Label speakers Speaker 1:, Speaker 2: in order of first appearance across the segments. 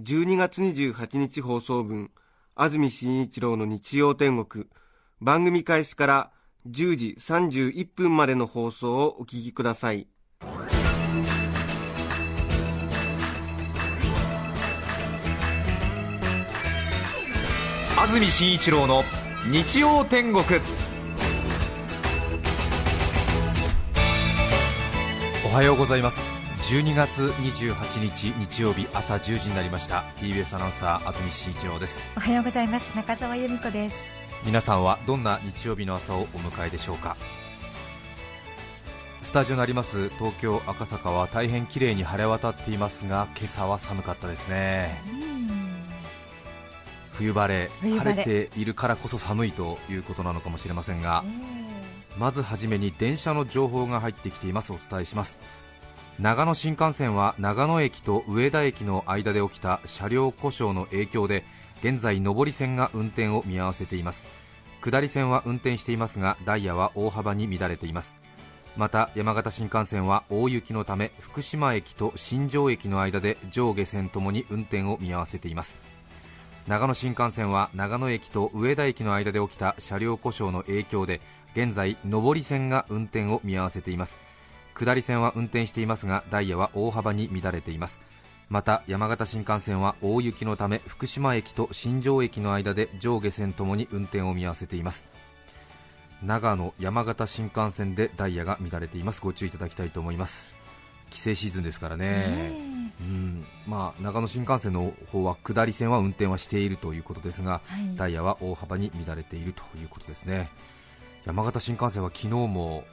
Speaker 1: 12月28日放送分安住紳一郎の日曜天国。番組開始から10時31分までの放送をお聞きください。
Speaker 2: 安住紳一郎の日曜天国。おはようございます。12月28日日曜日朝10時になりました。TBS アナウンサー安住紳一郎です。
Speaker 3: おはようございます。中澤由美子です。
Speaker 2: 皆さんはどんな日曜日の朝をお迎えでしょうか？スタジオのあります東京赤坂は大変綺麗に晴れ渡っていますが今朝は寒かったですね。冬晴れ
Speaker 3: 冬晴れ。
Speaker 2: 晴れているからこそ寒いということなのかもしれませんがまずはじめに電車の情報が入ってきています。お伝えします長野新幹線は長野駅と上田駅の間で起きた車両故障の影響で現在上り線が運転を見合わせています。下り線は運転していますがダイヤは大幅に乱れています。また山形新幹線は大雪のため福島駅と新庄駅の間で上下線ともに運転を見合わせています。長野新幹線は長野駅と上田駅の間で起きた車両故障の影響で現在上り線が運転を見合わせています。下り線は運転していますがダイヤは大幅に乱れています。また山形新幹線は大雪のため福島駅と新庄駅の間で上下線ともに運転を見合わせています。長野山形新幹線でダイヤが乱れています。ご注意いただきたいと思います。帰省シーズンですからね、うん。まあ、長野新幹線の方は下り線は運転はしているということですが、
Speaker 3: はい。
Speaker 2: ダイヤは大幅に乱れているということですね。山形新幹線は昨日も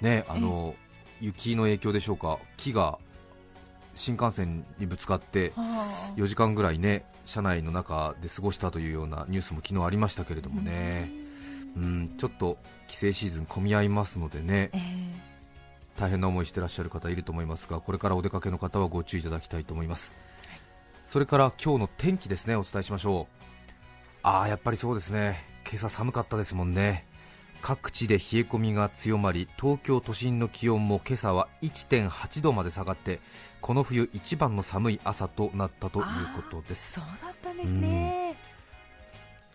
Speaker 2: ねあの雪の影響でしょうか？木が新幹線にぶつかって4時間ぐらいね車内の中で過ごしたというようなニュースも昨日ありましたけれどもね、うん、ちょっと帰省シーズン混み合いますのでね。
Speaker 3: え
Speaker 2: 大変な思いしてらっしゃる方いると思いますがこれからお出かけの方はご注意いただきたいと思います、それから今日の天気ですねお伝えしましょう。ああやっぱりそうですね。今朝寒かったですもんね各地で冷え込みが強まり東京都心の気温も今朝は1.8度まで下がってこの冬一番の寒い朝となったということです。
Speaker 3: そうだったんですね。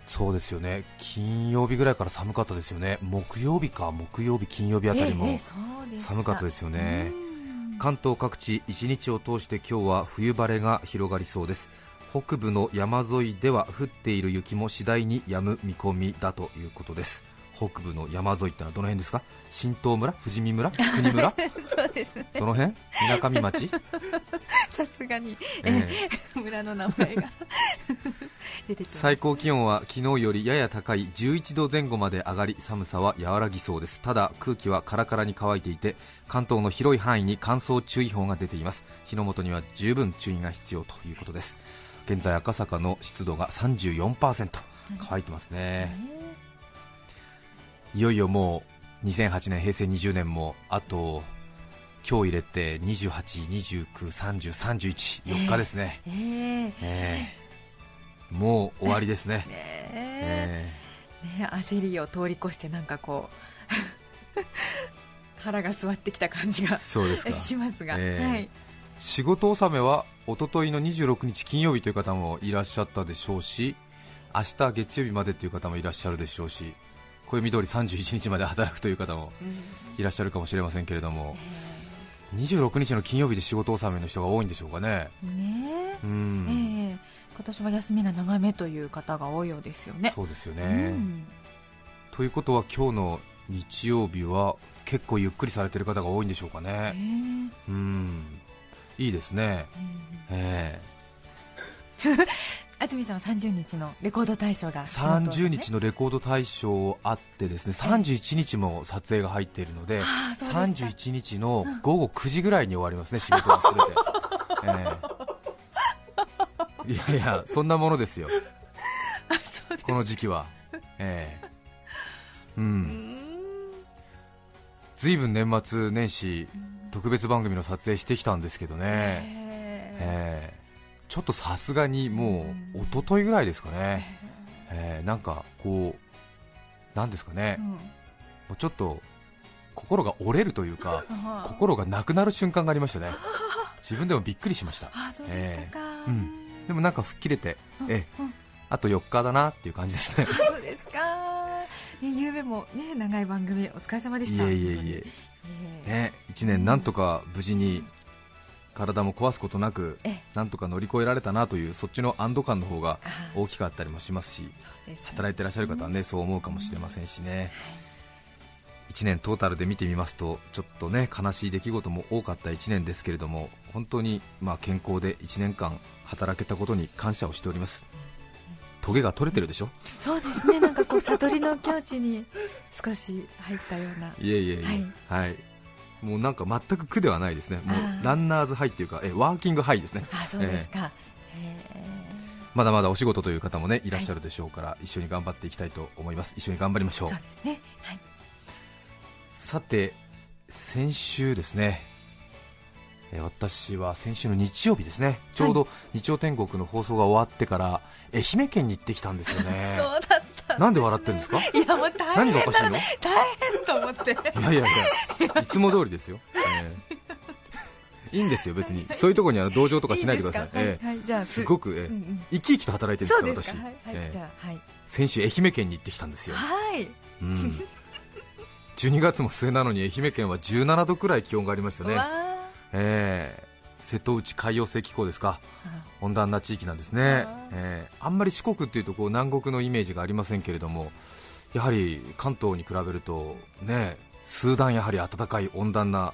Speaker 2: そうですよね。金曜日ぐらいから寒かったですよね。木曜日か木曜日金曜日あたりも、寒かったですよね。
Speaker 3: うん。
Speaker 2: 関東各地一日を通して今日は冬晴れが広がりそうです。北部の山沿いでは降っている雪も次第に止む見込みだということです北部の山沿いってのはどの辺ですか？新東村？富士見村？国村？
Speaker 3: そうですね。
Speaker 2: どの辺？みなかみ町？
Speaker 3: さすがに、
Speaker 2: え
Speaker 3: え。村の名前が。出てきます
Speaker 2: 最高気温は昨日よりやや高い11度前後まで上がり寒さは和らぎそうです。ただ空気はカラカラに乾いていて関東の広い範囲に乾燥注意報が出ています。火の元には十分注意が必要ということです。現在赤坂の湿度が34%乾いてますねいよいよもう2008年平成20年もあと今日入れて28、29、30、31、4日ですね、
Speaker 3: ええ
Speaker 2: ええもう終わりですね、
Speaker 3: ね。え
Speaker 2: え
Speaker 3: ね焦りを通り越してなんかこう 腹が座ってきた感じが
Speaker 2: えそうですか。
Speaker 3: しますが、
Speaker 2: ええ
Speaker 3: はい、
Speaker 2: 仕事納めは一昨日の26日金曜日という方もいらっしゃったでしょうし明日月曜日までという方もいらっしゃるでしょうし暦通り31日まで働くという方もいらっしゃるかもしれませんけれども26日の金曜日で仕事納めの人が多いんでしょうかね。
Speaker 3: ね
Speaker 2: う
Speaker 3: え
Speaker 2: ん、
Speaker 3: ええ。今年は休みが長めという方が多いようですよね。
Speaker 2: そうですよ
Speaker 3: う
Speaker 2: ね、
Speaker 3: ん。
Speaker 2: ということは今日の日曜日は結構ゆっくりされてる方が多いんでしょうか
Speaker 3: え
Speaker 2: ね。
Speaker 3: え
Speaker 2: うん。いいですね。
Speaker 3: うん。
Speaker 2: え
Speaker 3: 安住さんは30日のレコード大賞がね
Speaker 2: 30日のレコード大賞あってですね31日も撮影が入っているので
Speaker 3: ああそうですか。
Speaker 2: 31日の午後9時ぐらいに終わりますね 仕事は全て、ええ。いやいやそんなものですよ。
Speaker 3: す
Speaker 2: この時期は。ええ。う
Speaker 3: うんん。
Speaker 2: 随分年末年始特別番組の撮影してきたんですけどね、
Speaker 3: え。
Speaker 2: ええちょっとさすがにもう一昨日ぐらいですかね、ええ。なんかこうなんですかね、
Speaker 3: うん。
Speaker 2: もうちょっと心が折れるというか
Speaker 3: あ
Speaker 2: 心がなくなる瞬間がありましたね。自分でもびっくりしました。
Speaker 3: あそうでしたか、
Speaker 2: ええうん。でもなんか吹っ切れて、
Speaker 3: うん。
Speaker 2: ええ。
Speaker 3: うん。
Speaker 2: あと4日だなっていう感じですね。
Speaker 3: そうですか、ね、夕べも、ね、長い番組お疲れ様でした。
Speaker 2: いえいえいえ。ね、1年なんとか無事に体も壊すことなく
Speaker 3: ええ。
Speaker 2: なんとか乗り越えられたなというそっちの安堵感の方が
Speaker 3: あ
Speaker 2: 大きかったりもしますし働いてらっしゃる方はねそう思うかもしれませんしね。1年トータルで見てみますとちょっとね悲しい出来事も多かった1年ですけれども本当にまあ健康で1年間働けたことに感謝をしております。トゲが取れてるでしょ？
Speaker 3: そうですね。なんかこう悟りの境地に少し入ったような。い
Speaker 2: えいえいえ。はい、もうなんか全く苦ではないですね。もうランナーズハイっていうかえワーキングハイですね。
Speaker 3: あそうですか、え
Speaker 2: まだまだお仕事という方もねいらっしゃるでしょうから、一緒に頑張っていきたいと思います。一緒に頑張りましょう。
Speaker 3: うですね。はい。
Speaker 2: さて先週ですね。えー私は先週の日曜日ですね。ちょうど日曜天国の放送が終わってから愛媛県に行ってきたんですよね。
Speaker 3: そうだ
Speaker 2: なんで笑ってるんですか？
Speaker 3: いやもう大変
Speaker 2: 何がおかしいの？い
Speaker 3: 大変と思って。
Speaker 2: やいやいやいつも通りですよ、えーいいんですよ別に。そういうところにあの同情とかしないでください。
Speaker 3: す
Speaker 2: ごく、え生き生きと働いてるんですから私、先週愛媛県に行ってきたんですよ。
Speaker 3: はい。
Speaker 2: うん。12月も末なのに愛媛県は17度くらい気温がありましたね。
Speaker 3: わ、
Speaker 2: えー瀬戸内海洋性気候ですか。
Speaker 3: ー
Speaker 2: 温暖な地域なんですね。えーあんまり四国っていうとこう南国のイメージがありませんけれどもやはり関東に比べるとね数段やはり暖かい温暖な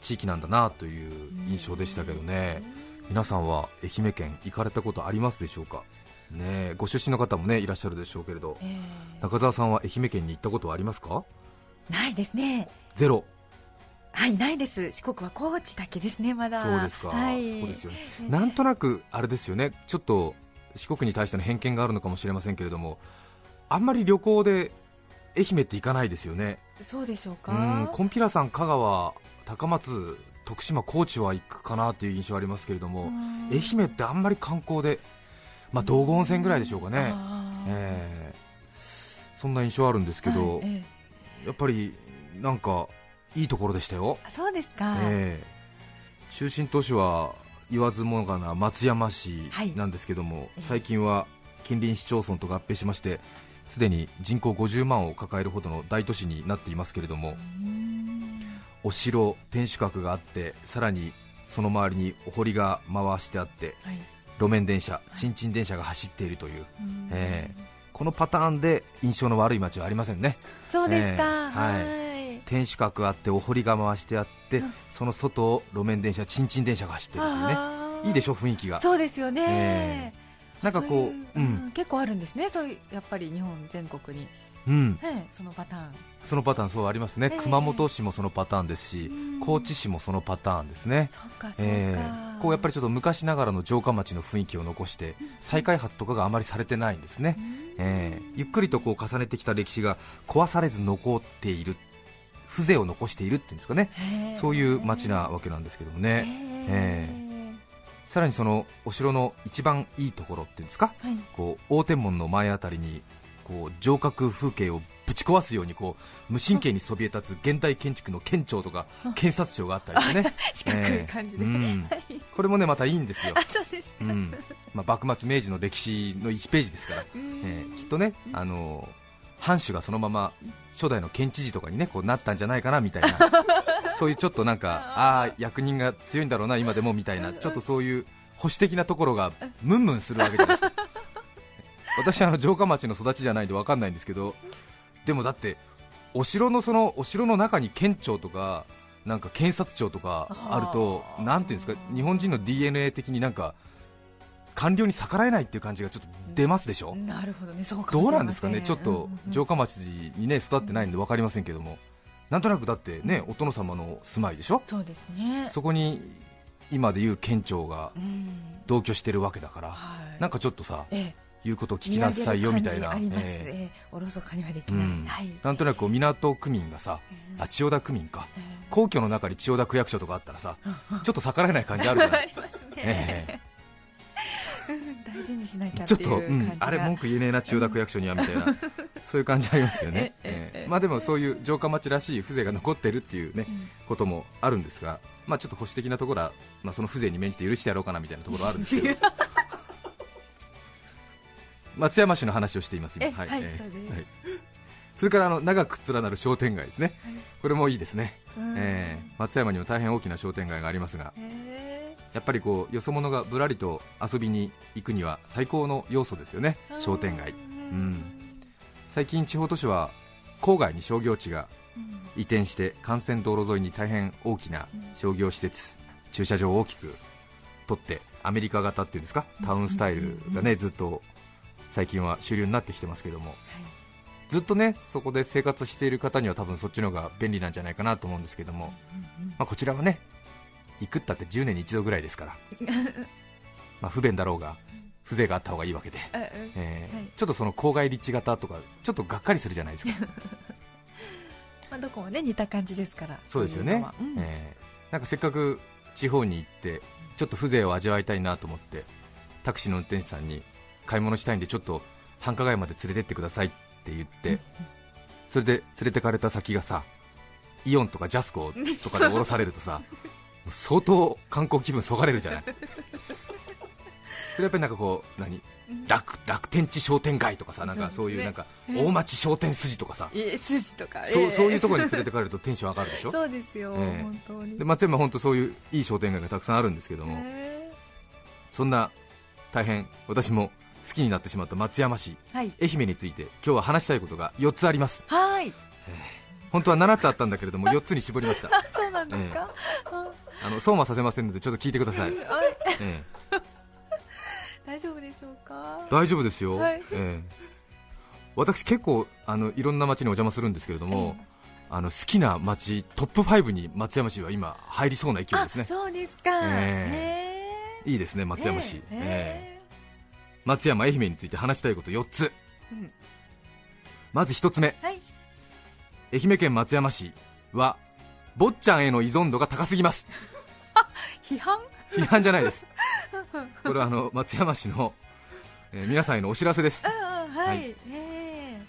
Speaker 2: 地域なんだなという印象でしたけどね。皆さんは愛媛県行かれたことありますでしょうか。ねご出身の方もねいらっしゃるでしょうけれど。
Speaker 3: えー
Speaker 2: 中澤さんは愛媛県に行ったことはありますか？
Speaker 3: ないですね。
Speaker 2: ゼロ
Speaker 3: はいないです。四国は高知だけですねまだ。
Speaker 2: そうですか、
Speaker 3: はい、
Speaker 2: そうですよね。なんとなくあれですよね。ちょっと四国に対しての偏見があるのかもしれませんけれどもあんまり旅行で愛媛って行かないですよね。
Speaker 3: そうでしょうか。
Speaker 2: うんコンピラさん香川高松徳島高知は行くかなという印象ありますけれども
Speaker 3: うん。
Speaker 2: 愛媛ってあんまり観光でまあ道後温泉ぐらいでしょうかね、えーそんな印象あるんですけど、
Speaker 3: はいえ。
Speaker 2: やっぱりなんかいいところでしたよ。
Speaker 3: そうですか、
Speaker 2: ええ。中心都市は言わずもがな松山市
Speaker 3: はい。
Speaker 2: なんですけども、
Speaker 3: ええ。
Speaker 2: 最近は近隣市町村と合併しましてすでに人口50万を抱えるほどの大都市になっていますけれども
Speaker 3: うん。
Speaker 2: お城天守閣があってさらにその周りにお堀が回してあって
Speaker 3: はい。
Speaker 2: 路面電車ちんちん電車が走っているという
Speaker 3: うん。
Speaker 2: えこのパターンで印象の悪い街はありませんね。
Speaker 3: そうですか、
Speaker 2: ええ。
Speaker 3: はい
Speaker 2: 天守閣あってお堀が回してあって、
Speaker 3: うん。
Speaker 2: その外を路面電車ちんちん電車が走っているというね。いいでしょ雰囲気が。
Speaker 3: そうですよね、
Speaker 2: えなんかこう
Speaker 3: そう
Speaker 2: ん。
Speaker 3: 結構あるんですね。そういうやっぱり日本全国に、
Speaker 2: うん、
Speaker 3: ええそのパターン。
Speaker 2: そのパターンそうありますね、
Speaker 3: ええ。
Speaker 2: 熊本市もそのパターンですし、
Speaker 3: うん。
Speaker 2: 高知市もそのパターンですね、ええ。こうやっぱりちょっと昔ながらの城下町の雰囲気を残して再開発とかがあまりされてないんですね、ええ。ゆっくりとこう重ねてきた歴史が壊されず残っている風情を残しているっていうんですかね、そういう町なわけなんですけどもね、
Speaker 3: え
Speaker 2: え。さらにそのお城の一番いいところっていうんですか？
Speaker 3: はい。
Speaker 2: こう大天門の前あたりにこう城郭風景をぶち壊すようにこう無神経にそびえ立つ現代建築の県庁とか 検察庁があったりしてね。これもねまたいいんですよ。
Speaker 3: う
Speaker 2: ん。まあ、幕末明治の歴史の1ページですから、
Speaker 3: うん。
Speaker 2: ええ。きっとねあの藩主がそのまま初代の県知事とかにねこうなったんじゃないかなみたいな。そういうちょっとなんかああー役人が強いんだろうな今でもみたいな ちょっとそういう保守的なところがムンムンするわけじゃないですか。私あの城下町の育ちじゃないんで分かんないんですけどでもだってお城のそのお城の中に県庁とかなんか検察庁とかあるとなんていうんですか日本人の DNA 的になんか官僚に逆らえないっていう感じがちょっと出ますでしょ、
Speaker 3: なるほどねそう
Speaker 2: どうなんですかね、ちょっと城下町に、ね、育ってないんで分かりませんけども、なんとなくだってねお殿様の住まいでしょ、
Speaker 3: そうですね。
Speaker 2: そこに今でいう県庁が
Speaker 3: うん。
Speaker 2: 同居してるわけだから、
Speaker 3: はい。
Speaker 2: なんかちょっとさ
Speaker 3: ええ。
Speaker 2: 言うことを聞きなさいよみたいな、
Speaker 3: おろそかにはできない、
Speaker 2: うん。
Speaker 3: はい。
Speaker 2: なんとなく港区民がさ、
Speaker 3: うん。
Speaker 2: あ千代田区民か、
Speaker 3: え
Speaker 2: 皇居の中に千代田区役所とかあったらさ、
Speaker 3: え
Speaker 2: ちょっと逆らえない感じあるじゃ
Speaker 3: あ
Speaker 2: ない。
Speaker 3: りますね、
Speaker 2: え
Speaker 3: 大事にしなきゃっ
Speaker 2: ちょっと、
Speaker 3: う
Speaker 2: ん、あれ文句言えねえな千代田区役所にはみたいな、そういう感じありますよね、
Speaker 3: ええええ。
Speaker 2: ええ。まあ、でもそういう城下町らしい風情が残ってるっていうね、
Speaker 3: うん。
Speaker 2: こともあるんですが、まあ、ちょっと保守的なところは、まあ、その風情に免じて許してやろうかなみたいなところはあるんですけど。松山市の話をしています今。
Speaker 3: えはい
Speaker 2: ええ。
Speaker 3: そうです。
Speaker 2: はい。それからあの長く連なる商店街ですね、
Speaker 3: はい。
Speaker 2: これもいいですね、
Speaker 3: うん。
Speaker 2: ええ。松山にも大変大きな商店街がありますが。
Speaker 3: へ
Speaker 2: やっぱりこうよそ者がぶらりと遊びに行くには最高の要素ですよね。
Speaker 3: え
Speaker 2: 商店街。
Speaker 3: うん。
Speaker 2: うん。最近地方都市は郊外に商業地が
Speaker 3: うん。
Speaker 2: 移転して幹線道路沿いに大変大きな商業施設駐車場を大きく取ってアメリカ型っていうんですか？タウンスタイルがねずっと最近は主流になってきてますけども。ずっとねそこで生活している方には多分そっちの方が便利なんじゃないかなと思うんですけども、まあ、こちらはね行くったって10年に一度ぐらいですから。まあ不便だろうが風情があった方がいいわけで、えー
Speaker 3: はい。
Speaker 2: ちょっとその郊外立地型とかちょっとがっかりするじゃないですか。
Speaker 3: まあ、どこもね似た感じですから
Speaker 2: そうですよね。
Speaker 3: うん。
Speaker 2: えーなんかせっかく地方に行ってちょっと風情を味わいたいなと思ってタクシーの運転手さんに買い物したいんでちょっと繁華街まで連れてってくださいって言ってそれで連れてかれた先がさイオンとかジャスコとかで降ろされるとさ 相当観光気分そがれるじゃない。それやっぱりなんかこう何？楽楽天地商店街とかさなんかそういうなんか大町商店筋とかさ。
Speaker 3: 筋とか。
Speaker 2: そう
Speaker 3: ええ。
Speaker 2: そういうところに連れてかれるとテンション上がるでしょ？
Speaker 3: そうですよ、
Speaker 2: ええ。
Speaker 3: 本当に。
Speaker 2: で松山は本当そういういい商店街がたくさんあるんですけども、
Speaker 3: へ
Speaker 2: そんな大変私も好きになってしまった松山市
Speaker 3: えはい。
Speaker 2: 愛媛について今日は話したいことが4つあります。
Speaker 3: はい。
Speaker 2: 本当は7つあったんだけれども4つに絞りました。
Speaker 3: あ そうなんですか、あ
Speaker 2: あのそうはさせませんのでちょっと聞いてください、
Speaker 3: あ
Speaker 2: え
Speaker 3: 大丈夫でしょうか？
Speaker 2: え大丈夫ですよ、
Speaker 3: はい。
Speaker 2: ええ。私結構あのいろんな街にお邪魔するんですけれども、あの好きな街トップ5に松山市は今入りそうな勢いですね。
Speaker 3: あそうですか、
Speaker 2: え
Speaker 3: へ
Speaker 2: いいですね松山市、
Speaker 3: え
Speaker 2: え。え
Speaker 3: え。
Speaker 2: 松山愛媛について話したいこと4つ、
Speaker 3: うん。
Speaker 2: まず1つ目。
Speaker 3: はい。
Speaker 2: 愛媛県松山市は坊ちゃんへの依存度が高すぎます。
Speaker 3: 批判？
Speaker 2: 批判じゃないです。これはあの松山市の、えー皆さんへのお知らせです。
Speaker 3: ああはい、
Speaker 2: はい。
Speaker 3: ええ。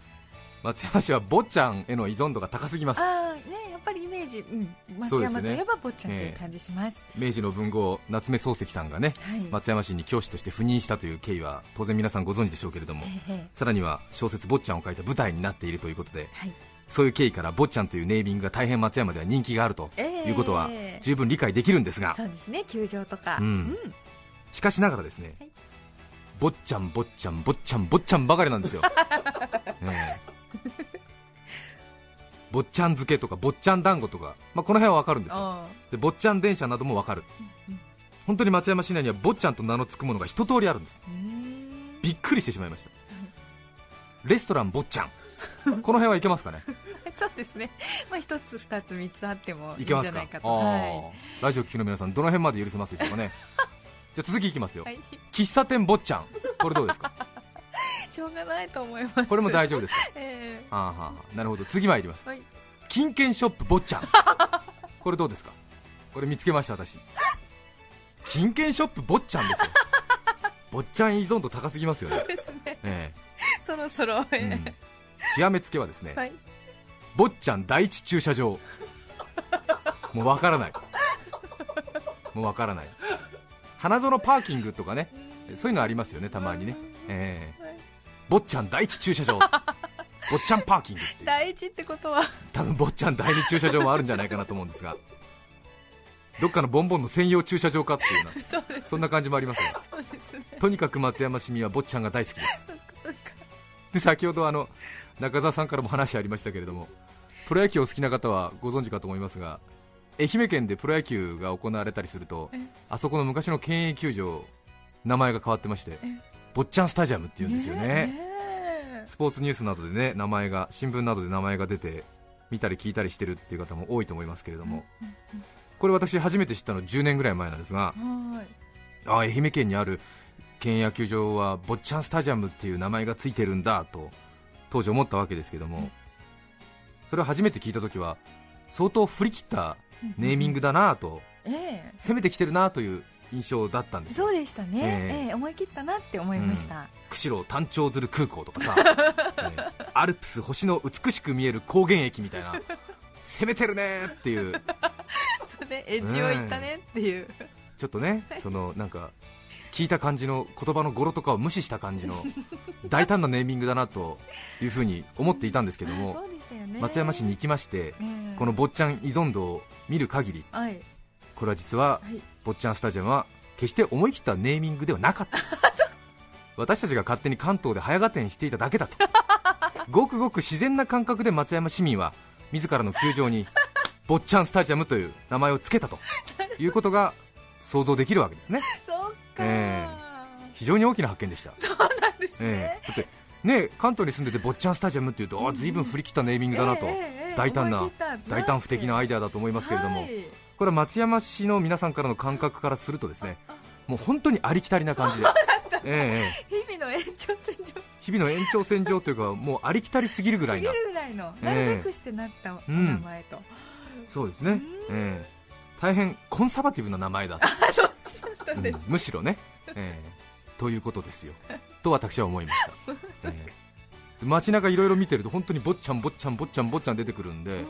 Speaker 2: 松山市は坊ちゃんへの依存度が高すぎます。
Speaker 3: ああねやっぱりイメージ、うん、松山といえば坊ちゃんという感じします、
Speaker 2: 明治の文豪夏目漱石さんがね
Speaker 3: はい、
Speaker 2: 松山市に教師として赴任したという経緯は当然皆さんご存知でしょうけれども
Speaker 3: ええ
Speaker 2: さらには小説「坊ちゃん」を書いた舞台になっているということで
Speaker 3: はい
Speaker 2: そういう経緯から坊ちゃんというネーミングが大変松山では人気があると
Speaker 3: ええ。
Speaker 2: いうことは十分理解できるんですが。
Speaker 3: そうですね球場とか、
Speaker 2: うん。しかしながらですね、
Speaker 3: はい。
Speaker 2: 坊ちゃん、坊ちゃん、坊ちゃん、坊ちゃんばかりなんですよ、ええ。坊ちゃん漬けとか坊ちゃん団子とか、まあ、この辺はわかるんですよ、坊ちゃん電車などもわかる、
Speaker 3: うん
Speaker 2: 本当に松山市内には坊ちゃんと名の付くものが一通りあるんです、
Speaker 3: ーうーん
Speaker 2: びっくりしてしまいました、レストラン坊ちゃん、この辺はいけますかね、
Speaker 3: そうですね、まあ、一つ、二つ、三つあってもいいんじ
Speaker 2: いけますか？
Speaker 3: ゃない。かと。は
Speaker 2: ラジオ聴きの皆さん、どの辺まで許せますでしょうかね、じゃあ続きいきますよ、
Speaker 3: い、はい、
Speaker 2: 喫茶店坊ちゃん、これどうですか、
Speaker 3: しょうがないと思います。
Speaker 2: これも大丈夫ですか？
Speaker 3: え
Speaker 2: ーはーはー。なるほど。次参ります。
Speaker 3: はい、
Speaker 2: 金券ショップ坊ちゃん。これどうですか？これ見つけました私。金券ショップ坊ちゃんですよ。坊ちゃん依存度高すぎますよね。
Speaker 3: ですね、
Speaker 2: え
Speaker 3: そろそろ、
Speaker 2: え
Speaker 3: え
Speaker 2: うん極めつけはですね
Speaker 3: えはい、
Speaker 2: 坊ちゃん第一駐車場。もうわからない。もうわからない。花園パーキングとかねそういうのありますよねたまにね。ええ。
Speaker 3: はい。
Speaker 2: 坊ちゃん第一駐車場。坊ちゃんパーキング
Speaker 3: 第一ってことは、
Speaker 2: 多分坊ちゃん第二駐車場もあるんじゃないかなと思うんですが。どっかのボンボンの専用駐車場かっていうような
Speaker 3: そ
Speaker 2: んな感じもありますが
Speaker 3: そうですね、
Speaker 2: とにかく松山市民は坊ちゃんが大好きです。で先ほどあの中澤さんからも話ありましたけれどもプロ野球を好きな方はご存知かと思いますが愛媛県でプロ野球が行われたりすると
Speaker 3: え。
Speaker 2: あそこの昔の県営球場名前が変わってまして
Speaker 3: え。
Speaker 2: 坊ちゃんスタジアムっていうんですよね。スポーツニュースなどでね名前が新聞などで名前が出て見たり聞いたりしてるっていう方も多いと思いますけれども、これ私初めて知ったの10年ぐらい前なんですが
Speaker 3: はい。
Speaker 2: あ愛媛県にある県野球場は坊ちゃんスタジアムっていう名前がついてるんだと当時思ったわけですけども、それを初めて聞いた時は相当振り切ったネーミングだなと、
Speaker 3: え
Speaker 2: 攻めてきてるなという印象だったん
Speaker 3: え
Speaker 2: ですよ。
Speaker 3: そうでしたね、
Speaker 2: ええ。
Speaker 3: ええ。思い切ったなって思いました、
Speaker 2: 釧路単調鶴空港とかさ、ええ。アルプス星の美しく見える高原駅みたいな。攻めてるねっていう。
Speaker 3: そうねエッジを言ったねっていう、
Speaker 2: ちょっとねそのなんか聞いた感じの言葉の語呂とかを無視した感じの 大胆なネーミングだなというふうに思っていたんですけども松山市に行きまして
Speaker 3: ええ。
Speaker 2: この坊ちゃん依存度を見る限り
Speaker 3: はい。
Speaker 2: これは実は
Speaker 3: はい。
Speaker 2: 坊ちゃんスタジアムは決して思い切ったネーミングではなかった。私たちが勝手に関東で早合点していただけだと。ごくごく自然な感覚で松山市民は自らの球場に坊ちゃんスタジアムという名前を付けたということが想像できるわけですねえ非常に大きな発見でした。
Speaker 3: そうなんですね、
Speaker 2: ええ。だってね関東に住んでて坊ちゃんスタジアムっていうとあ随分振り切ったネーミングだなと、大胆な大胆不敵なアイデアだと思いますけれども、これは松山市の皆さんからの感覚からするとですねもう本当にありきたりな感じで、
Speaker 3: 日々の延長線上。
Speaker 2: 日々の延長線上というかもうありきたりすぎるぐらいな
Speaker 3: なるべくしてなった名前と、
Speaker 2: そうですね。大変コンサバティブな名前だと、うん むしろね、ええ。ということですよ。と私は思いました、ええ。街中いろいろ見てると本当に坊ちゃん坊ちゃん坊ちゃん坊ちゃん出てくるんで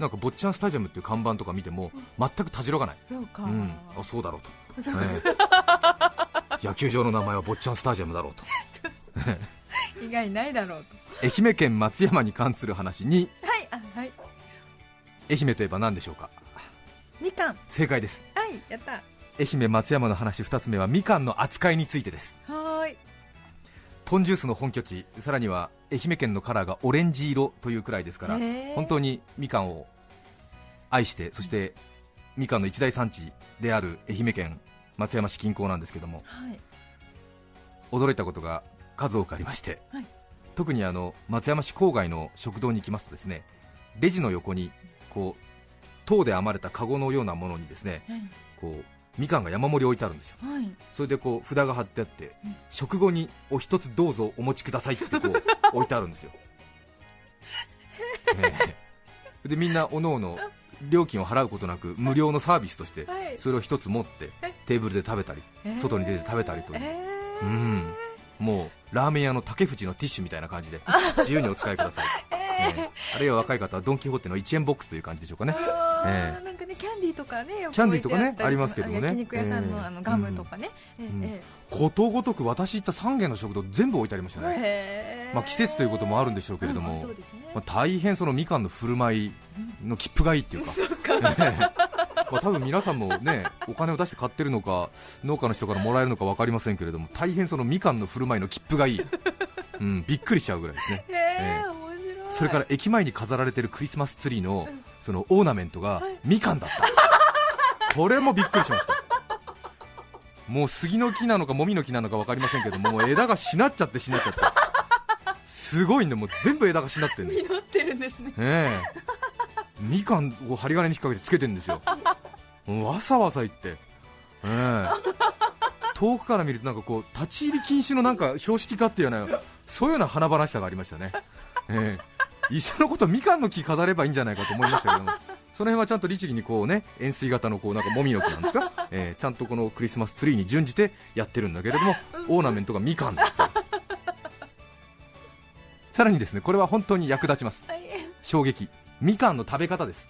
Speaker 2: なんか坊ちゃんスタジアムっていう看板とか見ても全くたじろがない、
Speaker 3: そう
Speaker 2: ん、あそうだろうと、野球場の名前は坊ちゃんスタジアムだろうと。
Speaker 3: 以外ないだろう
Speaker 2: 愛媛県松山に関する話に。
Speaker 3: とはいあはい。
Speaker 2: 愛媛といえば何でしょうか？
Speaker 3: みかん。
Speaker 2: 正解です。
Speaker 3: はいやった
Speaker 2: 愛媛松山の話2つ目はみかんの扱いについてです。
Speaker 3: はーい。
Speaker 2: ポンジュースの本拠地さらには愛媛県のカラーがオレンジ色というくらいですから本当にみかんを愛してそしてみかんの一大産地である愛媛県松山市近郊なんですけども
Speaker 3: はい。
Speaker 2: 驚いたことが数多くありまして、
Speaker 3: はい。
Speaker 2: 特にあの松山市郊外の食堂に行きますとですねレジの横にこう塔で編まれたカゴのようなものにですね
Speaker 3: はい。
Speaker 2: こうみかんが山盛り置いてあるんですよ。
Speaker 3: はい。
Speaker 2: それでこう札が貼ってあって、
Speaker 3: うん。
Speaker 2: 食後にお一つどうぞお持ちくださいってこう 置いてあるんですよ、ええ。でみんなおのおの料金を払うことなく無料のサービスとして
Speaker 3: はい。
Speaker 2: それを一つ持ってテーブルで食べたり
Speaker 3: えー。
Speaker 2: 外に出て食べたりという、
Speaker 3: えー。
Speaker 2: うん。もうラーメン屋の竹藤のティッシュみたいな感じで 自由にお使いください、ええあるいは若い方はドン・キホーテの1円ボックスという感じでしょうかね。ええ。
Speaker 3: なんかねキャンディーとかね
Speaker 2: キャンディーとかねありますけどもね
Speaker 3: 焼肉屋さんの,、
Speaker 2: ええ
Speaker 3: あのガムとかね、
Speaker 2: ことごとく私行った3軒の食堂全部置いてありましたね、まあ、季節ということもあるんでしょうけれども、
Speaker 3: ね。
Speaker 2: まあ、大変そのみかんの振る舞いの切符がいいっていうか、ええ。まあ、多分皆さんもねお金を出して買ってるのか農家の人からもらえるのか分かりませんけれども大変そのみかんの振る舞いの切符がいい、うん、びっくりしちゃうぐらいですね。
Speaker 3: へ
Speaker 2: え
Speaker 3: え面白い
Speaker 2: それから駅前に飾られてるクリスマスツリーのそのオーナメントが
Speaker 3: はい。
Speaker 2: みかんだった。これもびっくりしました。もう杉の木なのかもみの木なのか分かりませんけども枝がしなっちゃってしなっちゃって。すごいんでもう全部枝がしなってるんです
Speaker 3: 実ってるんですね。
Speaker 2: ええ。みかんを針金に引っ掛けてつけてるんですよ。わさわさ言って、ええ。遠くから見るとなんかこう立ち入り禁止のなんか標識かっていうようなそういうような華々しさがありましたね、ええいっそのことみかんの木飾ればいいんじゃないかと思いましたけども。その辺はちゃんと律儀にこうね円錐型のこうなんかもみの木なんですか、ええちゃんとこのクリスマスツリーに準じてやってるんだけれども オーナメントがみかんだったさらにですねこれは本当に役立ちます。
Speaker 3: はい。
Speaker 2: 衝撃。みかんの食べ方です。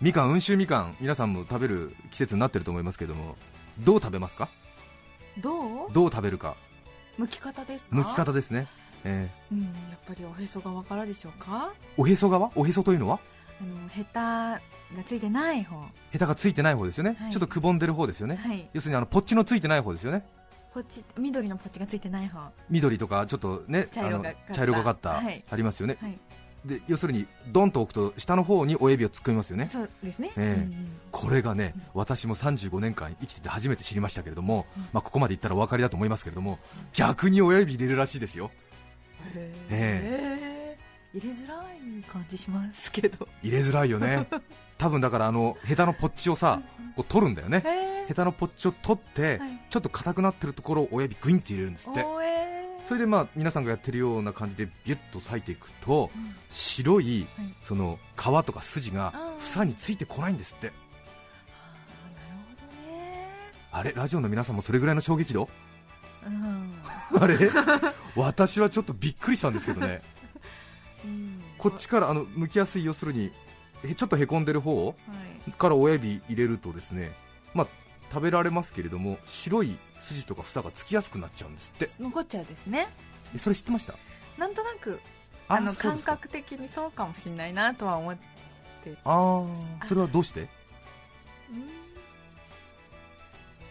Speaker 2: みかん温州みかん皆さんも食べる季節になってると思いますけどもどう食べますか？
Speaker 3: えどう？
Speaker 2: どう食べるか。
Speaker 3: 剥き方ですか？
Speaker 2: 剥き方ですね、え
Speaker 3: うんやっぱりおへそ側からでしょうか？
Speaker 2: ーおへそ側？おへそというのは？
Speaker 3: あのヘタがついてない方。
Speaker 2: ヘタがついてない方ですよね、
Speaker 3: はい。
Speaker 2: ちょっとくぼんでる方ですよね、
Speaker 3: はい。
Speaker 2: 要するにあのポッチのついてない方ですよね。
Speaker 3: ポチ緑のポチがついてない方。は
Speaker 2: 緑とかちょっとね
Speaker 3: 茶色がかった。
Speaker 2: あの茶色がかった、
Speaker 3: はい。
Speaker 2: ありますよね、
Speaker 3: い。
Speaker 2: で要するにドンと置くと下の方に親指を突っ込みますよね。
Speaker 3: そうですね、
Speaker 2: ええ。
Speaker 3: うんうん
Speaker 2: これがね私も35年間生きてて初めて知りましたけれども、まあ、ここまで言ったらお分かりだと思いますけれども逆に親指入れるらしいですよ
Speaker 3: へ
Speaker 2: え
Speaker 3: 入れづらい感じしますけど。
Speaker 2: 入れづらいよね。多分だからあのヘタのポッチをさこう取るんだよね。
Speaker 3: へ
Speaker 2: ヘタのポッチを取って、
Speaker 3: はい。
Speaker 2: ちょっと硬くなってるところを親指グインって入れるんですって。
Speaker 3: おえ
Speaker 2: それでまあ皆さんがやってるような感じでビュッと裂いていくと、白い
Speaker 3: はい。
Speaker 2: その皮とか筋が房についてこないんですって。
Speaker 3: あ
Speaker 2: れラジオの皆さんもそれぐらいの衝撃度？
Speaker 3: うん
Speaker 2: あれ？私はちょっとびっくりしたんですけどね。
Speaker 3: うん。
Speaker 2: こっちからあの剥きやすい要するにえちょっとへこんでる方
Speaker 3: はい。
Speaker 2: から親指入れるとですねまあ食べられますけれども白い筋とか房がつきやすくなっちゃうんですって。
Speaker 3: 残っちゃうですね。
Speaker 2: えそれ知ってました？
Speaker 3: なんとなくあの感覚的にそうかもしれないなとは思って。
Speaker 2: ああそれはどうして？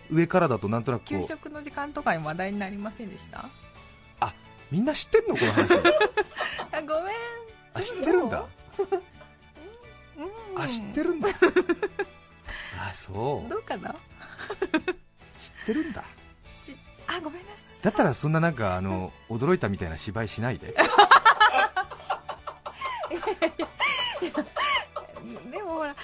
Speaker 2: 上からだとなんとなく
Speaker 3: 給食の時間とかに話題になりませんでした？
Speaker 2: みんな知ってるのこの話。
Speaker 3: あごめん。
Speaker 2: あ知ってるんだ。
Speaker 3: うん。
Speaker 2: あ知ってるんだ。あそう。
Speaker 3: どうかな？
Speaker 2: 知ってるんだ。
Speaker 3: しあごめんなさい。
Speaker 2: だったらそんななんかあの驚いたみたいな芝居しないで
Speaker 3: でもほら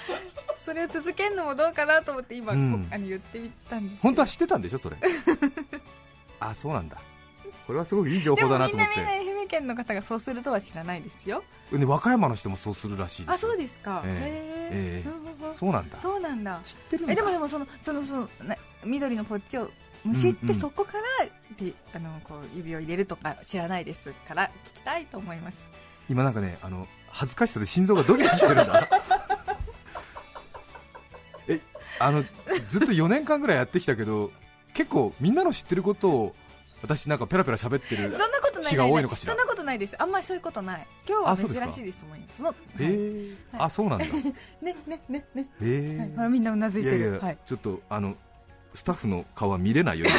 Speaker 3: それを続けるのもどうかなと思って今、
Speaker 2: うん。
Speaker 3: こあの言ってみたんです
Speaker 2: 本当は知ってたんでしょそれ。あそうなんだ。これはすごくいい情報だなと思っ
Speaker 3: でもみんなみんな
Speaker 2: て
Speaker 3: 愛媛県の方がそうするとは知らないですよ。
Speaker 2: ね和歌山の人もそうするらしいですよ。
Speaker 3: あそうですか。
Speaker 2: ええええ。
Speaker 3: へうんうんうん。
Speaker 2: そうなんだ。
Speaker 3: そうなんだ。
Speaker 2: 知ってるんだ
Speaker 3: えでもでもそのそのそのな緑のポッチをむしって
Speaker 2: うんうん。
Speaker 3: そこから、であのこう指を入れるとか知らないですから聞きたいと思います。
Speaker 2: 今なんかねあの恥ずかしさで心臓がドキドキしてるんだあのずっと4年間ぐらいやってきたけど結構みんなの知ってることを私なんかペラペラ喋ってる
Speaker 3: そんなことない
Speaker 2: 日が多いのかしら？
Speaker 3: そんなことないです。あんまりそういうことない。今日は珍しいですもん。その、
Speaker 2: へ
Speaker 3: はい。
Speaker 2: えあそうなんだ。へ
Speaker 3: ねねねね、
Speaker 2: え
Speaker 3: はい、ほらみんなうなずいてる。はい。
Speaker 2: ちょっとあのスタッフの顔は見れないよ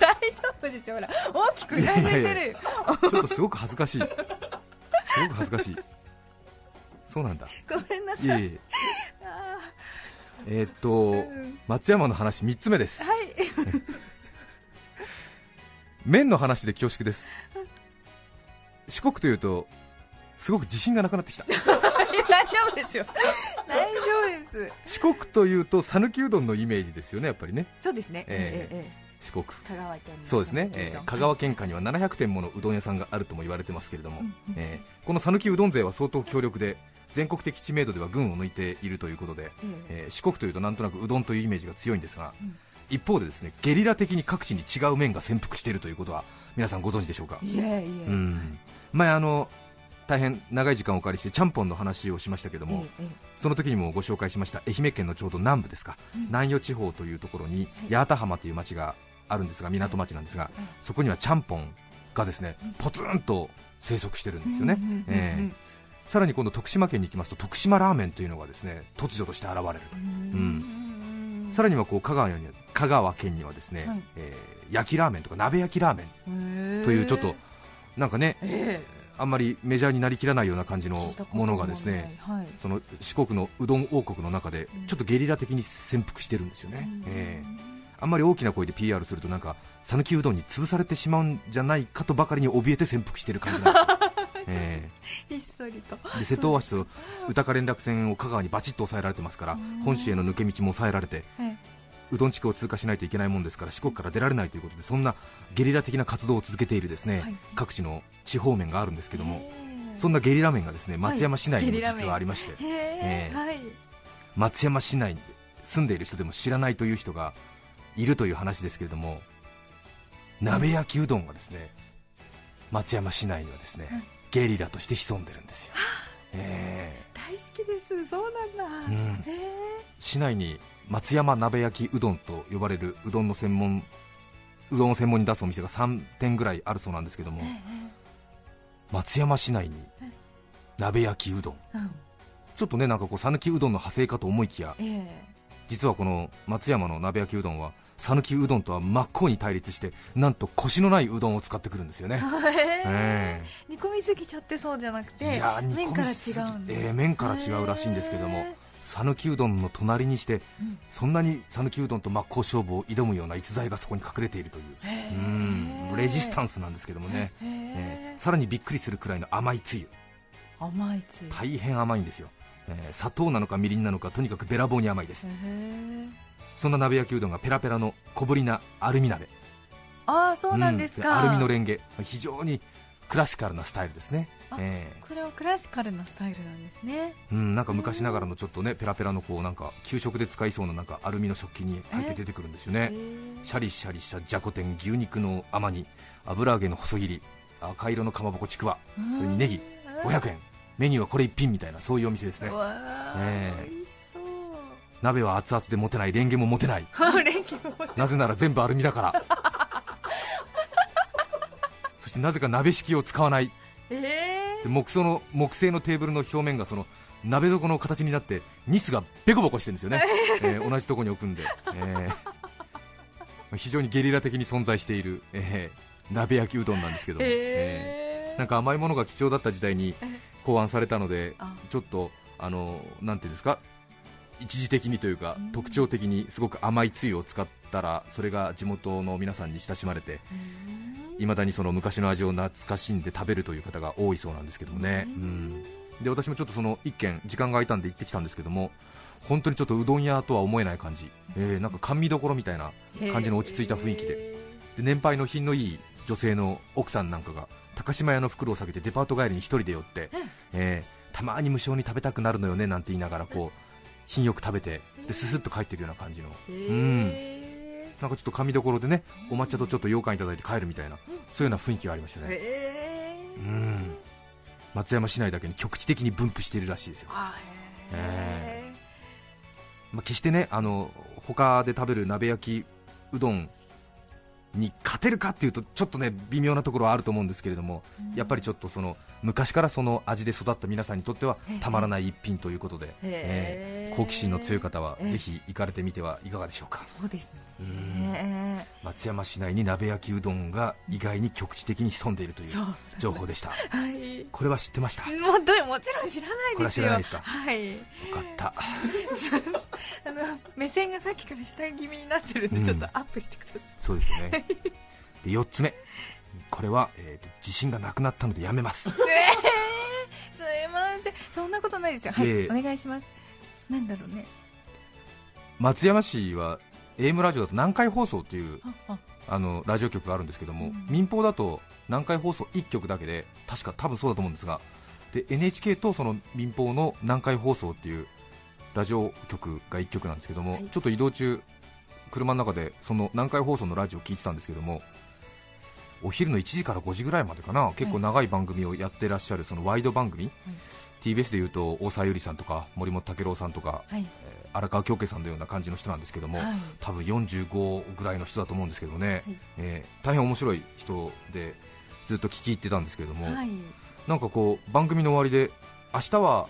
Speaker 3: 大丈夫ですよ。ほら大きくうなずいてる。
Speaker 2: いやいちょっとすごく恥ずかしい。すごく恥ずかしい。そうなんだ。
Speaker 3: ごめんない。さい
Speaker 2: えーっと松山の話3つ目です。
Speaker 3: はい。
Speaker 2: 麺の話で恐縮です。四国というとすごく自信がなくなってきた。
Speaker 3: 大丈夫ですよ。大丈夫です。
Speaker 2: 四国というと讃岐うどんのイメージですよねやっぱりね。
Speaker 3: そうですね。
Speaker 2: え
Speaker 3: ええええ
Speaker 2: 四国。
Speaker 3: 香川県の
Speaker 2: そうですね、えー香川県下には700店ものうどん屋さんがあるとも言われてますけれども、
Speaker 3: うんうん。
Speaker 2: えーこの讃岐うどん勢は相当強力で全国的知名度では群を抜いているということで、
Speaker 3: ええ。
Speaker 2: えー四国というとなんとなくうどんというイメージが強いんですが、
Speaker 3: うん。
Speaker 2: 一方でですねゲリラ的に各地に違う麺が潜伏しているということは皆さんご存知でしょうか、
Speaker 3: いえいえ。
Speaker 2: うん。前あの大変長い時間をお借りしてちゃんぽんの話をしましたけども、
Speaker 3: えええ
Speaker 2: その時にもご紹介しました愛媛県のちょうど南部ですか、
Speaker 3: うん。
Speaker 2: 南予地方というところに
Speaker 3: はい。
Speaker 2: 八幡浜という町があるんですが港町なんですが、
Speaker 3: え
Speaker 2: そこにはちゃんぽんがですね
Speaker 3: うん。
Speaker 2: ポツンと生息してるんですよね、ええさらに今度徳島県に行きますと徳島ラーメンというのがですね突如として現れると、
Speaker 3: うん。
Speaker 2: さらにはこう香川には香川県にはですね、
Speaker 3: はい。
Speaker 2: えー焼きラーメンとか鍋焼きラーメンというちょっとなんかね、
Speaker 3: え
Speaker 2: あんまりメジャーになりきらないような感じ
Speaker 3: え
Speaker 2: のものがですね
Speaker 3: はい。
Speaker 2: その四国のうどん王国の中で
Speaker 3: うん。
Speaker 2: ちょっとゲリラ的に潜伏してるんですよね、
Speaker 3: うん。
Speaker 2: ええあんまり大きな声で PR するとなんか讃岐うどんに潰されてしまうんじゃないかとばかりに怯えて潜伏してる感じなんです よ、え
Speaker 3: ひっそりと。
Speaker 2: 瀬戸大橋と宇高連絡船を香川にバチッと抑えられてますから
Speaker 3: うん。
Speaker 2: 本州への抜け道も抑えられて
Speaker 3: え
Speaker 2: うどん地区を通過しないといけないもんですから四国から出られないということでそんなゲリラ的な活動を続けているですね、
Speaker 3: はい。
Speaker 2: 各地の地方面があるんですけども、
Speaker 3: ええ。
Speaker 2: そんなゲリラ面がですね松山市内にも実はありまして、
Speaker 3: へ
Speaker 2: ええ
Speaker 3: え。はい。
Speaker 2: 松山市内に住んでいる人でも知らないという人がいるという話ですけれども鍋焼きうどんがですね松山市内にはですね、
Speaker 3: はい
Speaker 2: ゲリラとして潜んでるんですよ、え
Speaker 3: 大好きです。そうなんだ、
Speaker 2: うん。
Speaker 3: へえ。
Speaker 2: え市内に松山鍋焼きうどんと呼ばれるうどんの専門うどんを専門に出すお店が3店ぐらいあるそうなんですけども、
Speaker 3: え
Speaker 2: 松山市内に
Speaker 3: はい。
Speaker 2: 鍋焼きうどん。
Speaker 3: えうん。
Speaker 2: ちょっとねなんかこう讃岐うどんの派生かと思いきや
Speaker 3: ええ
Speaker 2: 実はこの松山の鍋焼きうどんは讃岐うどんとは真っ向に対立してなんとコシのないうどんを使ってくるんですよね、
Speaker 3: へ
Speaker 2: え
Speaker 3: え。煮込みすぎちゃってそうじゃなく
Speaker 2: え
Speaker 3: て麺から違う
Speaker 2: ええ麺から違うらしいんですけども
Speaker 3: へ
Speaker 2: 讃岐うどんの隣にして
Speaker 3: うん。
Speaker 2: そんなに讃岐うどんと真っ向勝負を挑むような逸材がそこに隠れているといううんレジスタンスなんですけどもね、
Speaker 3: え。
Speaker 2: ーさらにびっくりするくらいの甘いつゆ。
Speaker 3: 甘いつゆ。
Speaker 2: 大変甘いんですよ、えー砂糖なのかみりんなのかとにかくべらぼうに甘いです。そんな鍋焼きうどんがペラペラの小ぶりなアルミ鍋
Speaker 3: ああそうなんですか、
Speaker 2: うんアルミのレンゲ。非常にクラシカルなスタイルですね。
Speaker 3: あ
Speaker 2: え
Speaker 3: それはクラシカルなスタイルなんですね。
Speaker 2: ーうん、なんか昔ながらのちょっとねペラペラのこうなんか給食で使いそうななんかアルミの食器に入って出てくるんですよね。
Speaker 3: へー。
Speaker 2: シャリシャリしたじゃこ天牛肉の甘煮。油揚げの細切り。赤色のかまぼこちくわ。それにネギ。500円メニューはこれ一品みたいなそういうお店ですね。鍋は熱々で持てない レンゲも持てない。なぜなら全部アルミだから。そしてなぜか鍋敷きを使わない。
Speaker 3: え
Speaker 2: で木製の木製のテーブルの表面がその鍋底の形になってニスがベコボコしてるんですよね、えー同じとこに置くんで、えー非常にゲリラ的に存在している、えー鍋焼きうどんなんですけど
Speaker 3: ー、
Speaker 2: も、え。
Speaker 3: え
Speaker 2: ーなんか甘いものが貴重だった時代に考案されたので
Speaker 3: あ。
Speaker 2: ちょっとあのなんていうんですか一時的にというか
Speaker 3: うん。
Speaker 2: 特徴的にすごく甘いつゆを使ったらそれが地元の皆さんに親しまれていまだにその昔の味を懐かしんで食べるという方が多いそうなんですけどもね、
Speaker 3: う
Speaker 2: うん。ん、で私もちょっとその一軒時間が空いたんで行ってきたんですけども本当にちょっとうどん屋とは思えない感じ、えーなんか甘味どころみたいな感じの落ち着いた雰囲気で。で年配の品のいい女性の奥さんなんかが高島屋の袋を下げてデパート帰りに一人で寄って、えーたまに無性に食べたくなるのよねなんて言いながらこう品よく食べてですすっと帰っていくような感じの。
Speaker 3: へ
Speaker 2: なんかちょっと紙どころでねお抹茶とちょっと羊羹いただいて帰るみたいなそういうような雰囲気がありました
Speaker 3: ー。
Speaker 2: ねうん。松山市内だけに局地的に分布しているらしいですよ、
Speaker 3: あへ
Speaker 2: まあ、決してねあの他で食べる鍋焼きうどんに勝てるかっていうとちょっとね微妙なところはあると思うんですけれども、やっぱりちょっとその昔からその味で育った皆さんにとっては
Speaker 3: ええ。
Speaker 2: たまらない一品ということで、え。ー好奇心の強い方は
Speaker 3: ええ。
Speaker 2: ぜひ行かれてみてはいかがでしょうか、
Speaker 3: そうです
Speaker 2: うん
Speaker 3: ね。
Speaker 2: 松山市内に鍋焼きうどんが意外に局地的に潜んでいるという情報でした。
Speaker 3: はい。
Speaker 2: これは知ってました？よ
Speaker 3: ももちろん知らないですよ。
Speaker 2: これは知らないですか？
Speaker 3: はい。
Speaker 2: かった。
Speaker 3: あの目線がさっきから下気味になってるんで、
Speaker 2: うん。
Speaker 3: ちょっとアップしてください。
Speaker 2: そうですよね。で4つ目。これは、えーと自信がなくなったのでやめます。
Speaker 3: えー、すいません。そんなことないですよ。はい、
Speaker 2: いえいえ。
Speaker 3: お願いしますなんだろうね。
Speaker 2: 松山市は AM ラジオだと南海放送という
Speaker 3: あ
Speaker 2: のラジオ局があるんですけども、
Speaker 3: うん。
Speaker 2: 民放だと南海放送1局だけで確か多分そうだと思うんですがで NHK とその民放の南海放送っていうラジオ局が1局なんですけども、
Speaker 3: はい。
Speaker 2: ちょっと移動中車の中でその南海放送のラジオを聞いてたんですけどもお昼の1時から5時ぐらいまでかな。結構長い番組をやってらっしゃるそのワイド番組、TBS でいうと大沢優里さんとか森本武郎さんとか、
Speaker 3: はい。
Speaker 2: えー荒川京慶さんのような感じの人なんですけども、
Speaker 3: はい。
Speaker 2: 多分45ぐらいの人だと思うんですけどね、
Speaker 3: はい。
Speaker 2: えー大変面白い人でずっと聞き入ってたんですけども、
Speaker 3: はい。
Speaker 2: なんかこう番組の終わりで明日は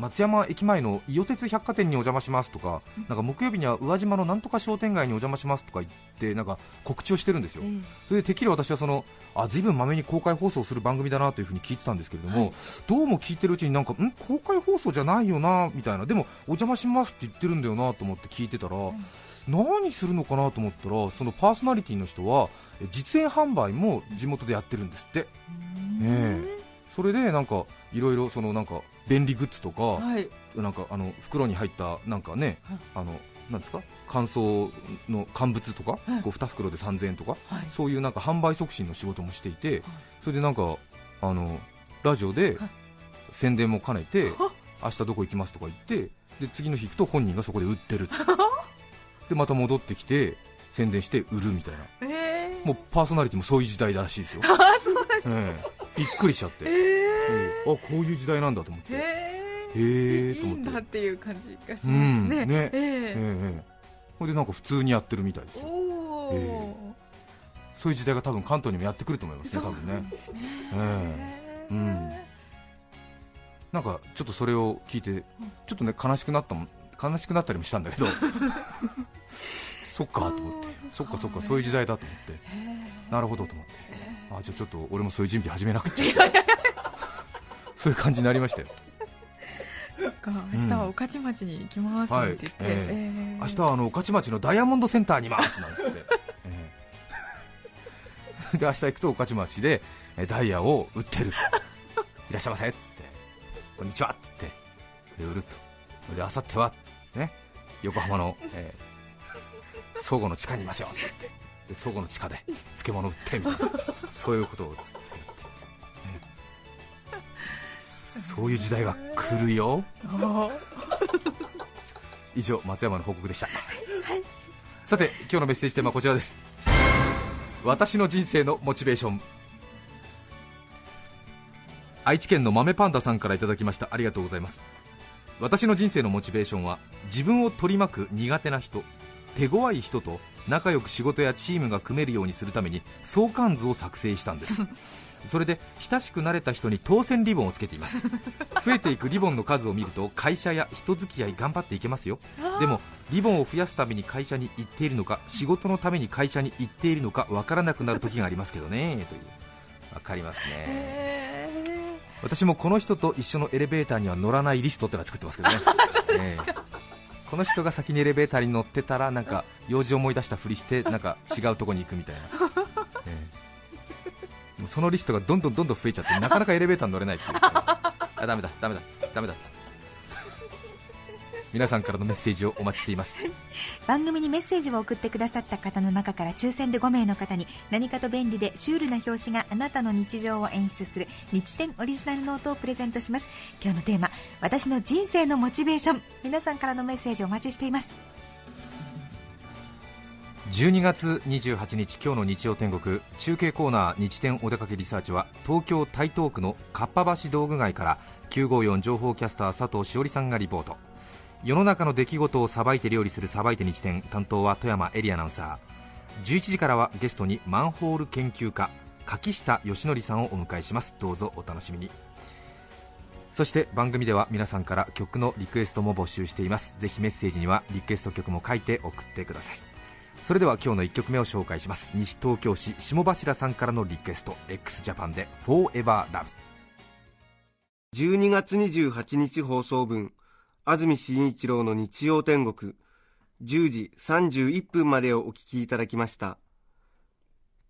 Speaker 2: 松山駅前の伊予鉄百貨店にお邪魔しますとか、なんか木曜日には宇和島のなんとか商店街にお邪魔しますとか言ってなんか告知をしてるんですよ、
Speaker 3: え
Speaker 2: それでてっきり私はそのあずいぶんまめに公開放送する番組だなというふうに聞いてたんですけれども、
Speaker 3: はい。
Speaker 2: どうも聞いてるうちになんかん？公開放送じゃないよなみたいな。でもお邪魔しますって言ってるんだよなと思って聞いてたら、何するのかなと思ったらそのパーソナリティの人はえ実演販売も地元でやってるんですって。え。それでなんかいろいろそのなんか便利グッズとか、
Speaker 3: はい。
Speaker 2: なんかあの袋に入ったなんかね、
Speaker 3: はい。
Speaker 2: あのなんですか？乾燥の乾物とか、
Speaker 3: はい。
Speaker 2: こう2袋で3000円とか、
Speaker 3: はい。
Speaker 2: そういうなんか販売促進の仕事もしていて、
Speaker 3: はい。
Speaker 2: それでなんかあのラジオで
Speaker 3: はい。
Speaker 2: 宣伝も兼ねて、
Speaker 3: は
Speaker 2: 明日どこ行きますとか言って、で次の日行くと本人がそこで売ってる。でまた戻ってきて宣伝して売るみたいな、
Speaker 3: えー、
Speaker 2: もうパーソナリティもそういう時代らしいですよ、
Speaker 3: あそうなんです
Speaker 2: ええびっくりしちゃって、
Speaker 3: え
Speaker 2: ええあこういう時代なんだと思って、
Speaker 3: ー、
Speaker 2: え
Speaker 3: え
Speaker 2: え
Speaker 3: ー、
Speaker 2: と思って。
Speaker 3: いいんだっていう感じがします
Speaker 2: うん
Speaker 3: ね。
Speaker 2: ね
Speaker 3: え。
Speaker 2: ええほいでなんか普通にやってるみたいです
Speaker 3: ー、
Speaker 2: よ。
Speaker 3: おお、
Speaker 2: そういう時代が多分関東にもやってくると思いますね多分ね。
Speaker 3: ね。
Speaker 2: ええ。うん。なんかちょっとそれを聞いてちょっとね悲しくなったもん悲しくなったりもしたんだけど。そっかと思って。そっかそっかそういう時代だと思って。なるほどと思ってあじゃあちょっと俺もそういう準備始めなくちゃ。そういう感じになりましたよ。
Speaker 3: そっか。明日は御徒町に行きます
Speaker 2: はい
Speaker 3: って言って、
Speaker 2: え
Speaker 3: え。ー
Speaker 2: 明日はあの御徒町のダイヤモンドセンターにいますなんて。言って、え。で明日行くと御徒町でえダイヤを売ってる。いらっしゃいませっつって。こんにちはっつって。で売ると。で明後日はね横浜の、えー、相互の地下にいますよっつってで相互の地下で漬物売ってみたいな。そういうことをつって言って、ね。そういう時代が来るよ。以上松山の報告でした、さて今日のメッセージテーマはこちらです。私の人生のモチベーション。愛知県の豆パンダさんからいただきました。ありがとうございます。私の人生のモチベーションは自分を取り巻く苦手な人手強い人と仲良く仕事やチームが組めるようにするために相関図を作成したんです。それで親しくなれた人に当選リボンをつけています。増えていくリボンの数を見ると会社や人付き合い頑張っていけますよ。でもリボンを増やすために会社に行っているのか仕事のために会社に行っているのかわからなくなる時がありますけどね という。わかりますね。私もこの人と一緒のエレベーターには乗らないリストってのは作ってますけどね、ええこの人が先にエレベーターに乗ってたらなんか用事を思い出したふりしてなんか違うところに行くみたいな、ええ。もうそのリストがどんどんどんどん増えちゃってなかなかエレベーターに乗れないっていう。あダメだダメだダメだっつって。皆さんからのメッセージをお待ちしています。
Speaker 4: 番組にメッセージを送ってくださった方の中から抽選で5名の方に何かと便利でシュールな表紙があなたの日常を演出する日展オリジナルノートをプレゼントします。今日のテーマ私の人生のモチベーション。皆さんからのメッセージお待ちしています。
Speaker 2: 12月28日今日の日曜天国中継コーナー日天お出かけリサーチは東京台東区のかっぱ橋道具街から954情報キャスター佐藤しおりさんがリポート世の中の出来事をさばいて料理するさばいて日天担当は富山エリアナウンサー。11時からはゲストにマンホール研究家柿下義則さんをお迎えします。どうぞお楽しみに。そして番組では皆さんから曲のリクエストも募集しています。ぜひメッセージにはリクエスト曲も書いて送ってください。それでは今日の1曲目を紹介します。西東京市下柱さんからのリクエスト x ジャパンで Forever Love
Speaker 1: 12月28日放送分。安住紳一郎の日曜天国10時31分までをお聞きいただきました。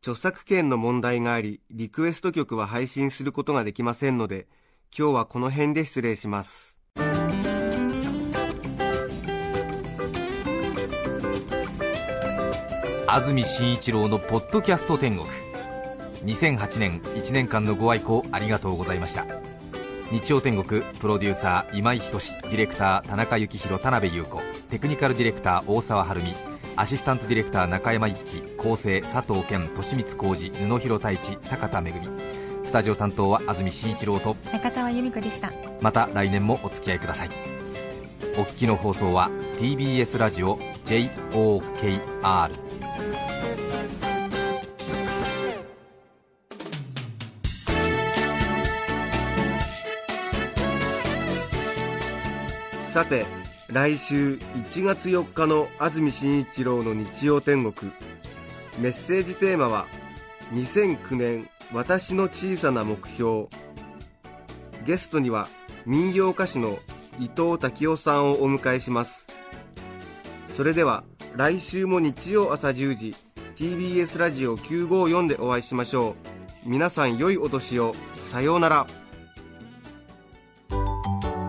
Speaker 1: 著作権の問題がありリクエスト曲は配信することができませんので今日はこの辺で失礼します。
Speaker 2: 安住紳一郎のポッドキャスト天国。2008年1年間のご愛顧ありがとうございました。日曜天国プロデューサー今井仁ディレクター田中幸宏田辺優子テクニカルディレクター大沢晴美アシスタントディレクター中山一輝構成佐藤健利光浩二布広太一坂田恵。スタジオ担当は安住紳一郎と
Speaker 4: 中澤由美子でした。
Speaker 2: また来年もお付き合いください。お聞きの放送は TBS ラジオ JOKR
Speaker 1: さて来週1月4日の安住紳一郎の日曜天国。メッセージテーマは2009年私の小さな目標。ゲストには民謡歌手の伊藤滝夫さんをお迎えします。それでは来週も日曜朝10時 TBS ラジオ954でお会いしましょう。皆さん良いお年を。さようなら。